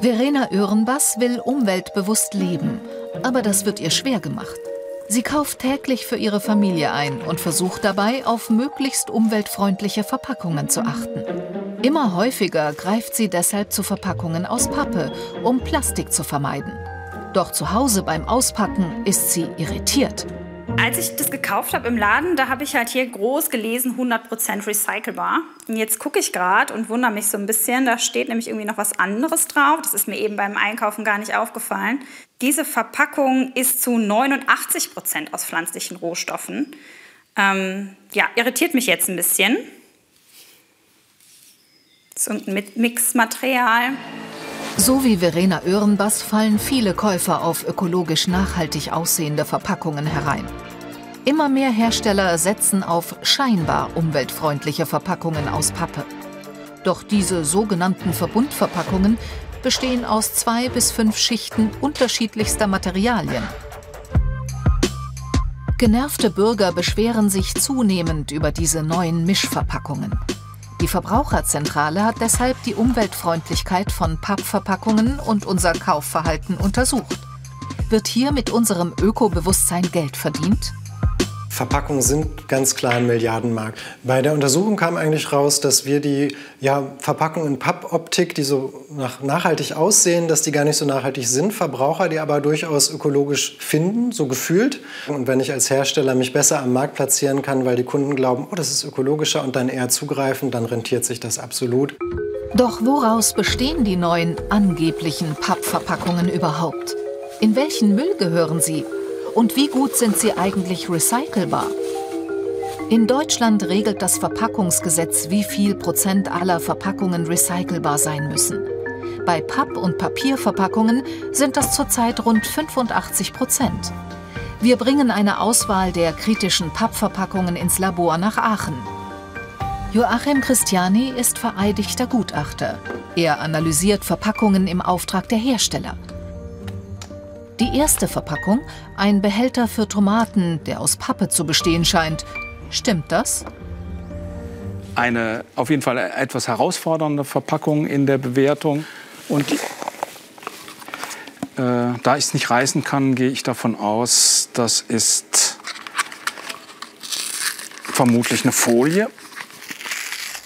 Verena Öhrenbass will umweltbewusst leben, aber das wird ihr schwer gemacht. Sie kauft täglich für ihre Familie ein und versucht dabei, auf möglichst umweltfreundliche Verpackungen zu achten. Immer häufiger greift sie deshalb zu Verpackungen aus Pappe, um Plastik zu vermeiden. Doch zu Hause beim Auspacken ist sie irritiert. Als ich das gekauft habe im Laden, da habe ich halt hier groß gelesen 100% recycelbar. Und jetzt gucke ich gerade und wundere mich so ein bisschen. Da steht nämlich irgendwie noch was anderes drauf. Das ist mir eben beim Einkaufen gar nicht aufgefallen. Diese Verpackung ist zu 89% aus pflanzlichen Rohstoffen. Ähm, ja, irritiert mich jetzt ein bisschen. Ist ein Mixmaterial. So wie Verena Öhrenbass fallen viele Käufer auf ökologisch nachhaltig aussehende Verpackungen herein. Immer mehr Hersteller setzen auf scheinbar umweltfreundliche Verpackungen aus Pappe. Doch diese sogenannten Verbundverpackungen bestehen aus zwei bis fünf Schichten unterschiedlichster Materialien. Genervte Bürger beschweren sich zunehmend über diese neuen Mischverpackungen. Die Verbraucherzentrale hat deshalb die Umweltfreundlichkeit von Pappverpackungen und unser Kaufverhalten untersucht. Wird hier mit unserem Ökobewusstsein Geld verdient? Verpackungen sind ganz klar ein Milliardenmarkt. Bei der Untersuchung kam eigentlich raus, dass wir die ja, Verpackungen in Pappoptik, die so nach, nachhaltig aussehen, dass die gar nicht so nachhaltig sind. Verbraucher, die aber durchaus ökologisch finden, so gefühlt. Und wenn ich als Hersteller mich besser am Markt platzieren kann, weil die Kunden glauben, oh, das ist ökologischer und dann eher zugreifen, dann rentiert sich das absolut. Doch woraus bestehen die neuen angeblichen Pappverpackungen überhaupt? In welchen Müll gehören sie und wie gut sind sie eigentlich recycelbar? In Deutschland regelt das Verpackungsgesetz, wie viel Prozent aller Verpackungen recycelbar sein müssen. Bei Papp- und Papierverpackungen sind das zurzeit rund 85 Prozent. Wir bringen eine Auswahl der kritischen Pappverpackungen ins Labor nach Aachen. Joachim Christiani ist vereidigter Gutachter. Er analysiert Verpackungen im Auftrag der Hersteller. Die erste Verpackung, ein Behälter für Tomaten, der aus Pappe zu bestehen scheint. Stimmt das? Eine auf jeden Fall etwas herausfordernde Verpackung in der Bewertung. Und äh, da ich es nicht reißen kann, gehe ich davon aus, das ist vermutlich eine Folie.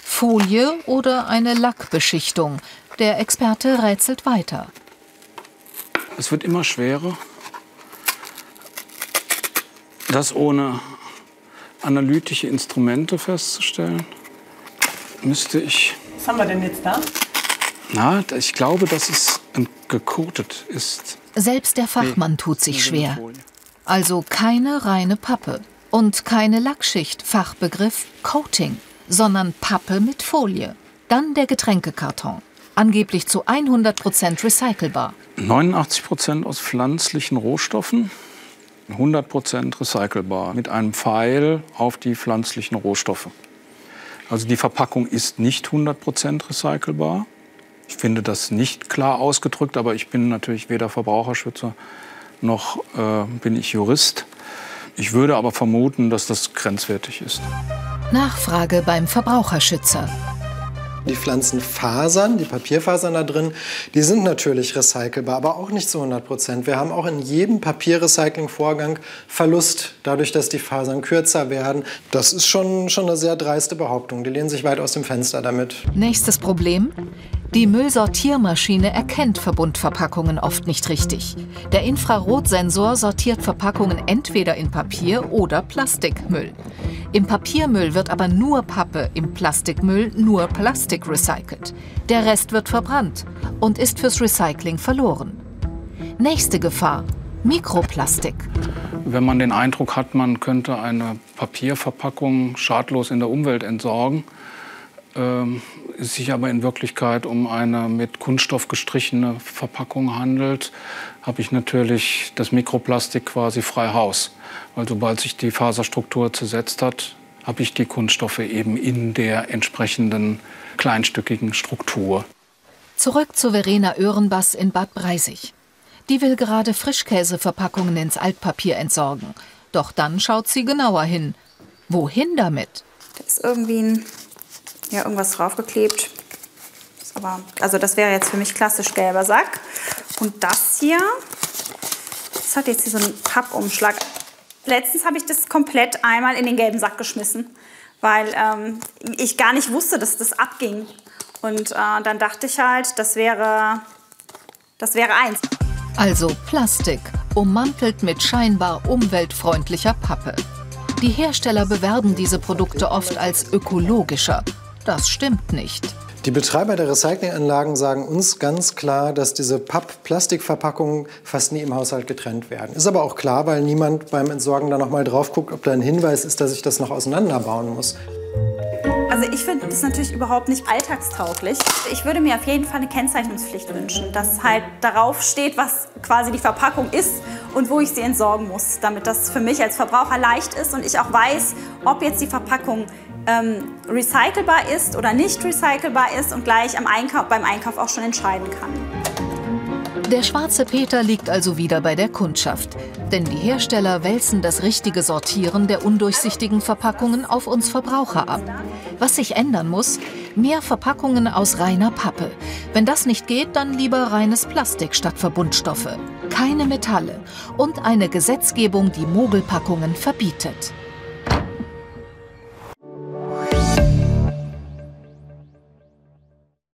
Folie oder eine Lackbeschichtung? Der Experte rätselt weiter. Es wird immer schwerer, das ohne analytische Instrumente festzustellen. Müsste ich. Was haben wir denn jetzt da? Na, ich glaube, dass es gekotet ist. Selbst der Fachmann nee, tut sich schwer. Also keine reine Pappe und keine Lackschicht, Fachbegriff Coating, sondern Pappe mit Folie. Dann der Getränkekarton, angeblich zu 100% recycelbar. 89 Prozent aus pflanzlichen Rohstoffen, 100 Prozent recycelbar mit einem Pfeil auf die pflanzlichen Rohstoffe. Also die Verpackung ist nicht 100 Prozent recycelbar. Ich finde das nicht klar ausgedrückt, aber ich bin natürlich weder Verbraucherschützer noch äh, bin ich Jurist. Ich würde aber vermuten, dass das grenzwertig ist. Nachfrage beim Verbraucherschützer. Die Pflanzenfasern, die Papierfasern da drin, die sind natürlich recycelbar, aber auch nicht zu 100 Prozent. Wir haben auch in jedem Papierrecyclingvorgang Verlust, dadurch, dass die Fasern kürzer werden. Das ist schon, schon eine sehr dreiste Behauptung. Die lehnen sich weit aus dem Fenster damit. Nächstes Problem. Die Müllsortiermaschine erkennt Verbundverpackungen oft nicht richtig. Der Infrarotsensor sortiert Verpackungen entweder in Papier oder Plastikmüll. Im Papiermüll wird aber nur Pappe, im Plastikmüll nur Plastik recycelt. Der Rest wird verbrannt und ist fürs Recycling verloren. Nächste Gefahr. Mikroplastik. Wenn man den Eindruck hat, man könnte eine Papierverpackung schadlos in der Umwelt entsorgen, ähm, es sich aber in Wirklichkeit um eine mit Kunststoff gestrichene Verpackung handelt, habe ich natürlich das Mikroplastik quasi frei Haus. Weil sobald sich die Faserstruktur zersetzt hat, habe ich die Kunststoffe eben in der entsprechenden kleinstückigen Struktur. Zurück zu Verena Öhrenbass in Bad Breisig. Die will gerade Frischkäseverpackungen ins Altpapier entsorgen. Doch dann schaut sie genauer hin. Wohin damit? Da ist irgendwie ein ja, irgendwas draufgeklebt. Aber also das wäre jetzt für mich klassisch gelber Sack. Und das hier, das hat jetzt hier so einen Pappumschlag. Letztens habe ich das komplett einmal in den gelben Sack geschmissen, weil ähm, ich gar nicht wusste, dass das abging. Und äh, dann dachte ich halt, das wäre, das wäre eins. Also Plastik, ummantelt mit scheinbar umweltfreundlicher Pappe. Die Hersteller bewerben diese Produkte oft als ökologischer. Das stimmt nicht. Die Betreiber der Recyclinganlagen sagen uns ganz klar, dass diese Papp-Plastikverpackungen fast nie im Haushalt getrennt werden. Ist aber auch klar, weil niemand beim Entsorgen da noch mal drauf guckt, ob da ein Hinweis ist, dass ich das noch auseinanderbauen muss. Also ich finde das natürlich überhaupt nicht alltagstauglich. Ich würde mir auf jeden Fall eine Kennzeichnungspflicht wünschen, dass halt darauf steht, was quasi die Verpackung ist und wo ich sie entsorgen muss, damit das für mich als Verbraucher leicht ist und ich auch weiß, ob jetzt die Verpackung ähm, recycelbar ist oder nicht recycelbar ist und gleich Einkauf, beim Einkauf auch schon entscheiden kann. Der schwarze Peter liegt also wieder bei der Kundschaft. Denn die Hersteller wälzen das richtige Sortieren der undurchsichtigen Verpackungen auf uns Verbraucher ab. Was sich ändern muss, mehr Verpackungen aus reiner Pappe. Wenn das nicht geht, dann lieber reines Plastik statt Verbundstoffe. Keine Metalle und eine Gesetzgebung, die Mogelpackungen verbietet.